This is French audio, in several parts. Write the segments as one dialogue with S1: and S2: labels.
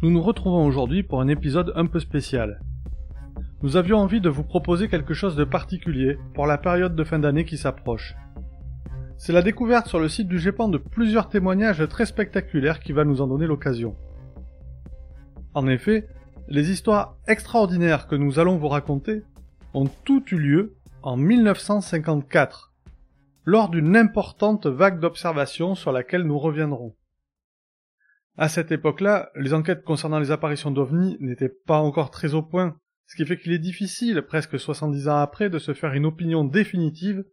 S1: Nous nous retrouvons aujourd'hui pour un épisode un peu spécial. Nous avions envie de vous proposer quelque chose de particulier pour la période de fin d'année qui s'approche. C'est la découverte sur le site du GEPAN de plusieurs témoignages très spectaculaires qui va nous en donner l'occasion. En effet, les histoires extraordinaires que nous allons vous raconter ont toutes eu lieu en 1954, lors d'une importante vague d'observations sur laquelle nous reviendrons. À cette époque-là, les enquêtes concernant les apparitions d'OVNI n'étaient pas encore très au point, ce qui fait qu'il est difficile, presque 70 ans après, de se faire une opinion définitive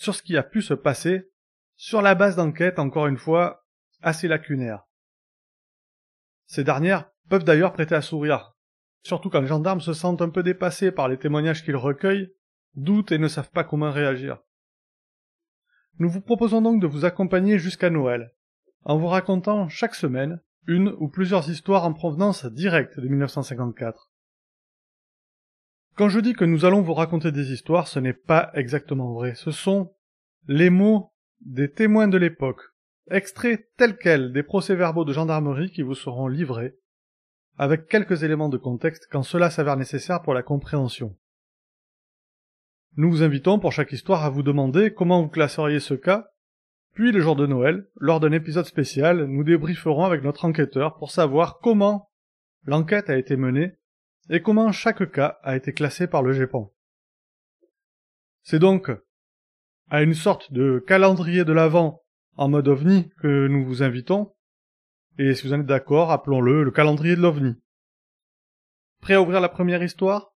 S1: sur ce qui a pu se passer, sur la base d'enquêtes, encore une fois, assez lacunaires. Ces dernières peuvent d'ailleurs prêter à sourire, surtout quand les gendarmes se sentent un peu dépassés par les témoignages qu'ils recueillent, doutent et ne savent pas comment réagir. Nous vous proposons donc de vous accompagner jusqu'à Noël, en vous racontant chaque semaine une ou plusieurs histoires en provenance directe de 1954. Quand je dis que nous allons vous raconter des histoires, ce n'est pas exactement vrai. Ce sont les mots des témoins de l'époque, extraits tels quels des procès-verbaux de gendarmerie qui vous seront livrés, avec quelques éléments de contexte quand cela s'avère nécessaire pour la compréhension. Nous vous invitons pour chaque histoire à vous demander comment vous classeriez ce cas puis le jour de Noël, lors d'un épisode spécial, nous débrieferons avec notre enquêteur pour savoir comment l'enquête a été menée et comment chaque cas a été classé par le GEPAN. C'est donc à une sorte de calendrier de l'Avent en mode ovni que nous vous invitons, et si vous en êtes d'accord, appelons-le le calendrier de l'ovni. Prêt à ouvrir la première histoire?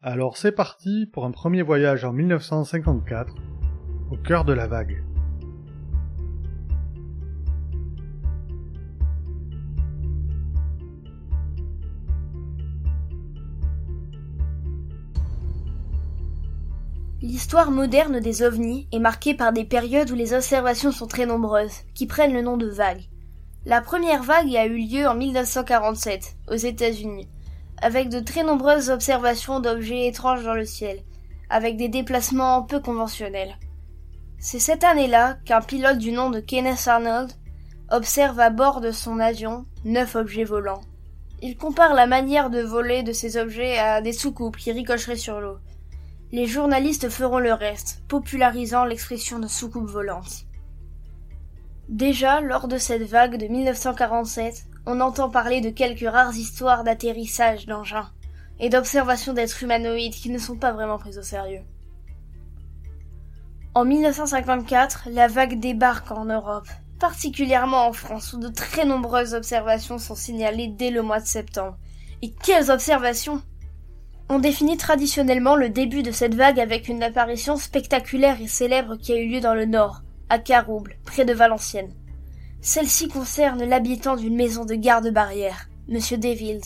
S1: Alors c'est parti pour un premier voyage en 1954, au cœur de la vague.
S2: L'histoire moderne des ovnis est marquée par des périodes où les observations sont très nombreuses, qui prennent le nom de vagues. La première vague a eu lieu en 1947, aux États-Unis, avec de très nombreuses observations d'objets étranges dans le ciel, avec des déplacements peu conventionnels. C'est cette année-là qu'un pilote du nom de Kenneth Arnold observe à bord de son avion neuf objets volants. Il compare la manière de voler de ces objets à des soucoupes qui ricocheraient sur l'eau. Les journalistes feront le reste, popularisant l'expression de soucoupe volante. Déjà, lors de cette vague de 1947, on entend parler de quelques rares histoires d'atterrissage d'engins et d'observation d'êtres humanoïdes qui ne sont pas vraiment prises au sérieux. En 1954, la vague débarque en Europe, particulièrement en France où de très nombreuses observations sont signalées dès le mois de septembre. Et quelles observations on définit traditionnellement le début de cette vague avec une apparition spectaculaire et célèbre qui a eu lieu dans le nord, à Carouble, près de Valenciennes. Celle-ci concerne l'habitant d'une maison de garde-barrière, Monsieur Devild,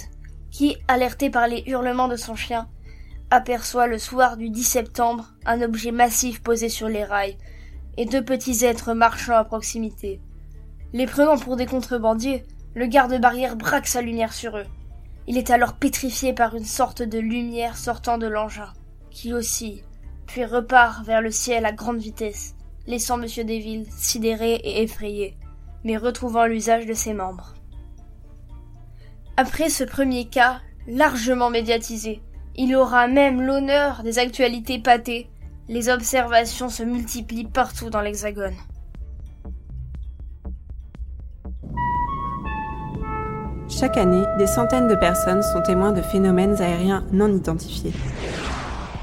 S2: qui, alerté par les hurlements de son chien, aperçoit le soir du 10 septembre un objet massif posé sur les rails et deux petits êtres marchant à proximité. Les prenant pour des contrebandiers, le garde-barrière braque sa lumière sur eux. Il est alors pétrifié par une sorte de lumière sortant de l'engin, qui oscille, puis repart vers le ciel à grande vitesse, laissant M. Deville sidéré et effrayé, mais retrouvant l'usage de ses membres. Après ce premier cas, largement médiatisé, il aura même l'honneur des actualités pâtées. Les observations se multiplient partout dans l'Hexagone.
S3: Chaque année, des centaines de personnes sont témoins de phénomènes aériens non identifiés.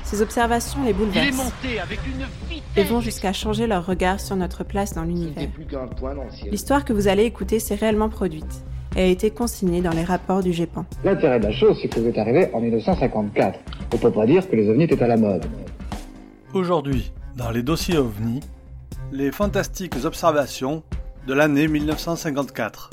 S3: Ces observations les bouleversent et vont jusqu'à changer leur regard sur notre place dans l'univers. L'histoire que vous allez écouter s'est réellement produite et a été consignée dans les rapports du GEPAN.
S4: L'intérêt de la chose, c'est que vous êtes arrivé en 1954. On peut pas dire que les ovnis étaient à la mode.
S1: Aujourd'hui, dans les dossiers ovnis, les fantastiques observations de l'année 1954.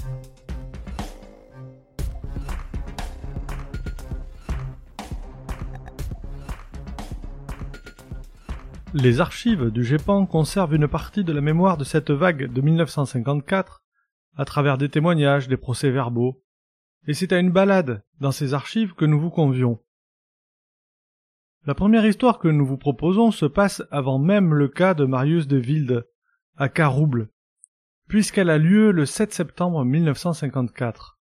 S1: Les archives du GEPAN conservent une partie de la mémoire de cette vague de 1954 à travers des témoignages, des procès-verbaux, et c'est à une balade dans ces archives que nous vous convions. La première histoire que nous vous proposons se passe avant même le cas de Marius de Wilde, à Carouble, puisqu'elle a lieu le 7 septembre 1954.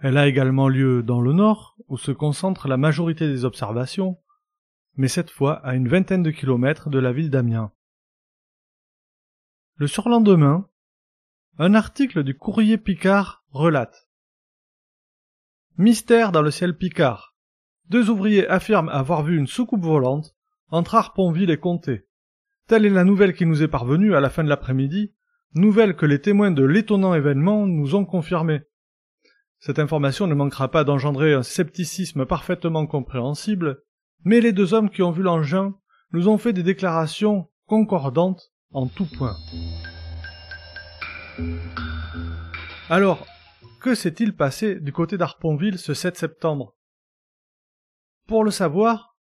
S1: Elle a également lieu dans le nord, où se concentre la majorité des observations, mais cette fois à une vingtaine de kilomètres de la ville d'Amiens. Le surlendemain, un article du courrier Picard relate Mystère dans le ciel Picard. Deux ouvriers affirment avoir vu une soucoupe volante entre Harponville et Comté. Telle est la nouvelle qui nous est parvenue à la fin de l'après-midi, nouvelle que les témoins de l'étonnant événement nous ont confirmée. Cette information ne manquera pas d'engendrer un scepticisme parfaitement compréhensible, mais les deux hommes qui ont vu l'engin nous ont fait des déclarations concordantes en tout point. Alors, que s'est-il passé du côté d'Arponville ce 7 septembre? Pour le savoir,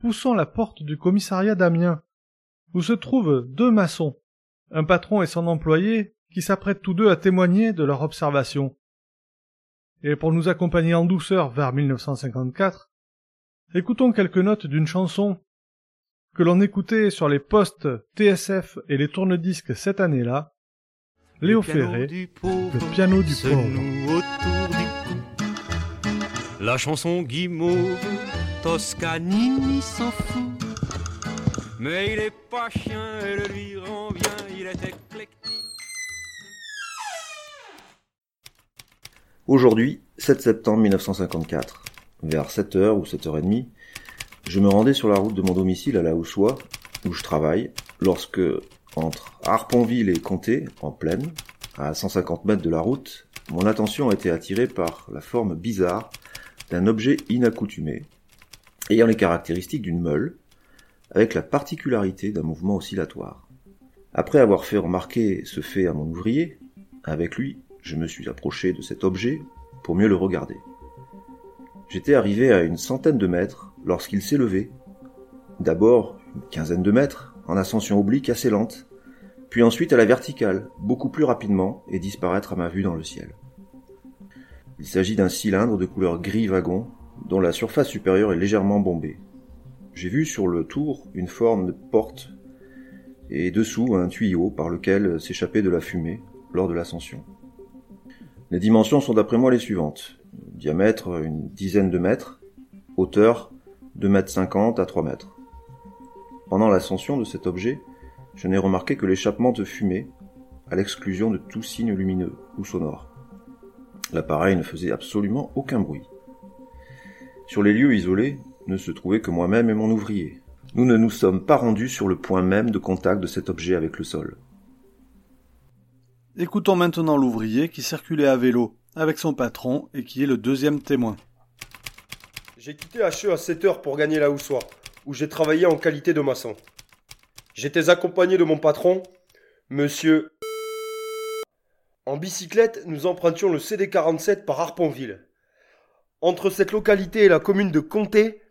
S1: poussons la porte du commissariat d'Amiens, où se trouvent deux maçons, un patron et son employé, qui s'apprêtent tous deux à témoigner de leur observation. Et pour nous accompagner en douceur vers 1954, écoutons quelques notes d'une chanson que l'on écoutait sur les postes TSF et les tourne-disques cette année-là, Léo Ferré, le piano du pauvre.
S5: La chanson guimauve, Toscanini s'en fout. Mais il est pas chien, elle lui rend bien, il est éclectique.
S6: Aujourd'hui, 7 septembre 1954, vers 7h ou 7h30, je me rendais sur la route de mon domicile à la Houssois, où je travaille, lorsque, entre Harponville et Comté, en plaine, à 150 mètres de la route, mon attention a été attirée par la forme bizarre d'un objet inaccoutumé, ayant les caractéristiques d'une meule, avec la particularité d'un mouvement oscillatoire. Après avoir fait remarquer ce fait à mon ouvrier, avec lui, je me suis approché de cet objet pour mieux le regarder. J'étais arrivé à une centaine de mètres lorsqu'il s'est levé. D'abord une quinzaine de mètres, en ascension oblique assez lente, puis ensuite à la verticale, beaucoup plus rapidement, et disparaître à ma vue dans le ciel. Il s'agit d'un cylindre de couleur gris wagon, dont la surface supérieure est légèrement bombée. J'ai vu sur le tour une forme de porte, et dessous un tuyau par lequel s'échappait de la fumée lors de l'ascension. Les dimensions sont d'après moi les suivantes. Diamètre une dizaine de mètres, hauteur 2 mètres 50 à 3 mètres. Pendant l'ascension de cet objet, je n'ai remarqué que l'échappement de fumée, à l'exclusion de tout signe lumineux ou sonore. L'appareil ne faisait absolument aucun bruit. Sur les lieux isolés ne se trouvait que moi-même et mon ouvrier. Nous ne nous sommes pas rendus sur le point même de contact de cet objet avec le sol.
S1: Écoutons maintenant l'ouvrier qui circulait à vélo avec son patron et qui est le deuxième témoin.
S7: J'ai quitté HE à 7 heures pour gagner la Houssoir, où j'ai travaillé en qualité de maçon. J'étais accompagné de mon patron, monsieur. En bicyclette, nous empruntions le CD47 par Harponville. Entre cette localité et la commune de Comté,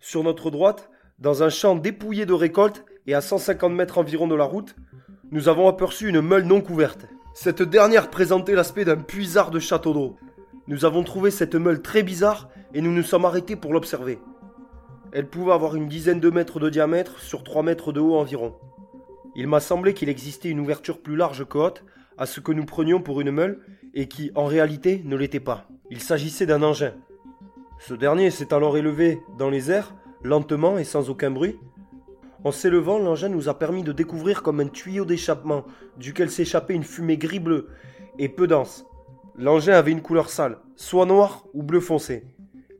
S7: sur notre droite, dans un champ dépouillé de récoltes et à 150 mètres environ de la route, nous avons aperçu une meule non couverte. Cette dernière présentait l'aspect d'un puisard de château d'eau. Nous avons trouvé cette meule très bizarre et nous nous sommes arrêtés pour l'observer. Elle pouvait avoir une dizaine de mètres de diamètre sur 3 mètres de haut environ. Il m'a semblé qu'il existait une ouverture plus large que haute à ce que nous prenions pour une meule et qui, en réalité, ne l'était pas. Il s'agissait d'un engin. Ce dernier s'est alors élevé dans les airs, lentement et sans aucun bruit, en s'élevant, l'engin nous a permis de découvrir comme un tuyau d'échappement, duquel s'échappait une fumée gris-bleu et peu dense. L'engin avait une couleur sale, soit noir ou bleu foncé.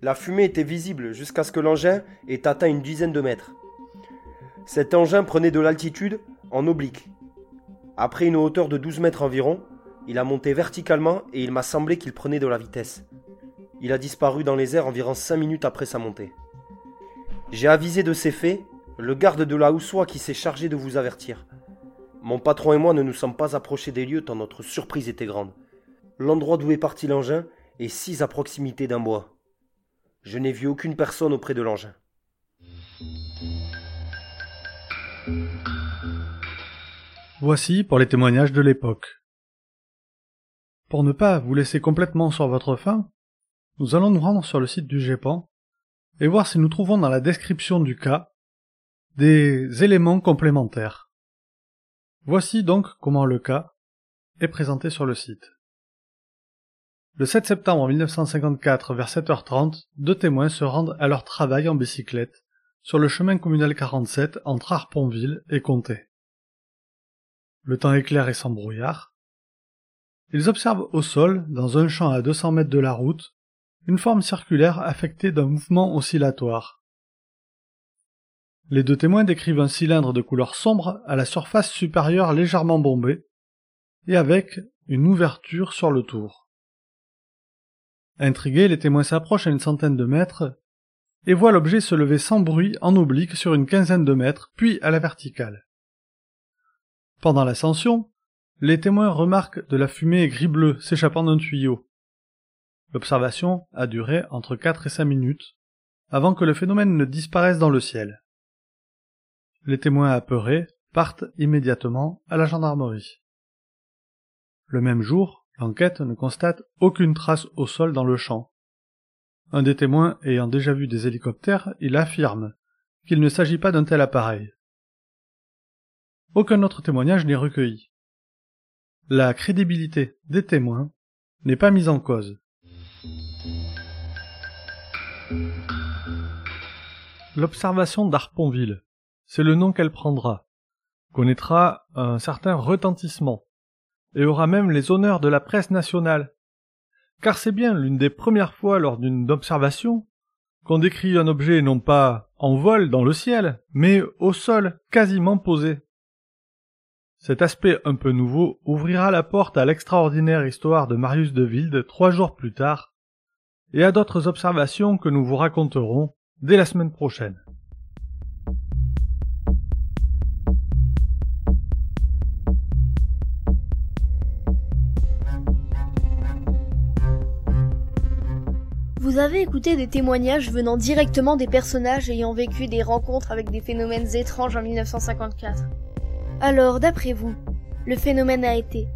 S7: La fumée était visible jusqu'à ce que l'engin ait atteint une dizaine de mètres. Cet engin prenait de l'altitude en oblique. Après une hauteur de 12 mètres environ, il a monté verticalement et il m'a semblé qu'il prenait de la vitesse. Il a disparu dans les airs environ 5 minutes après sa montée. J'ai avisé de ces faits le garde de la Houssois qui s'est chargé de vous avertir. Mon patron et moi ne nous sommes pas approchés des lieux tant notre surprise était grande. L'endroit d'où est parti l'engin est si à proximité d'un bois. Je n'ai vu aucune personne auprès de l'engin.
S1: Voici pour les témoignages de l'époque. Pour ne pas vous laisser complètement sur votre faim, nous allons nous rendre sur le site du GEPAN et voir si nous trouvons dans la description du cas des éléments complémentaires. Voici donc comment le cas est présenté sur le site. Le 7 septembre 1954, vers 7h30, deux témoins se rendent à leur travail en bicyclette sur le chemin communal 47 entre Harponville et Comté. Le temps est clair et sans brouillard. Ils observent au sol, dans un champ à 200 mètres de la route, une forme circulaire affectée d'un mouvement oscillatoire. Les deux témoins décrivent un cylindre de couleur sombre à la surface supérieure légèrement bombée et avec une ouverture sur le tour. Intrigués, les témoins s'approchent à une centaine de mètres et voient l'objet se lever sans bruit en oblique sur une quinzaine de mètres, puis à la verticale. Pendant l'ascension, les témoins remarquent de la fumée gris-bleu s'échappant d'un tuyau. L'observation a duré entre 4 et 5 minutes, avant que le phénomène ne disparaisse dans le ciel. Les témoins apeurés partent immédiatement à la gendarmerie. Le même jour, l'enquête ne constate aucune trace au sol dans le champ. Un des témoins ayant déjà vu des hélicoptères, il affirme qu'il ne s'agit pas d'un tel appareil. Aucun autre témoignage n'est recueilli. La crédibilité des témoins n'est pas mise en cause. L'observation d'Arponville, c'est le nom qu'elle prendra, connaîtra un certain retentissement, et aura même les honneurs de la presse nationale. Car c'est bien l'une des premières fois lors d'une observation qu'on décrit un objet non pas en vol dans le ciel, mais au sol, quasiment posé. Cet aspect un peu nouveau ouvrira la porte à l'extraordinaire histoire de Marius de Wilde trois jours plus tard, et à d'autres observations que nous vous raconterons dès la semaine prochaine.
S2: Vous avez écouté des témoignages venant directement des personnages ayant vécu des rencontres avec des phénomènes étranges en 1954. Alors, d'après vous, le phénomène a été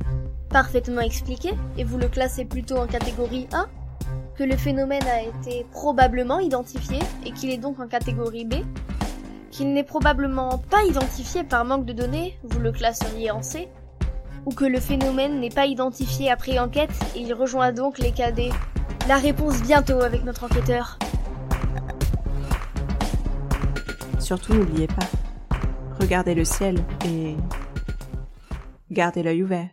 S2: parfaitement expliqué et vous le classez plutôt en catégorie A Que le phénomène a été probablement identifié et qu'il est donc en catégorie B Qu'il n'est probablement pas identifié par manque de données, vous le classeriez en C Ou que le phénomène n'est pas identifié après enquête et il rejoint donc les cas D La réponse bientôt avec notre enquêteur.
S3: Surtout n'oubliez pas, regardez le ciel et gardez l'œil ouvert.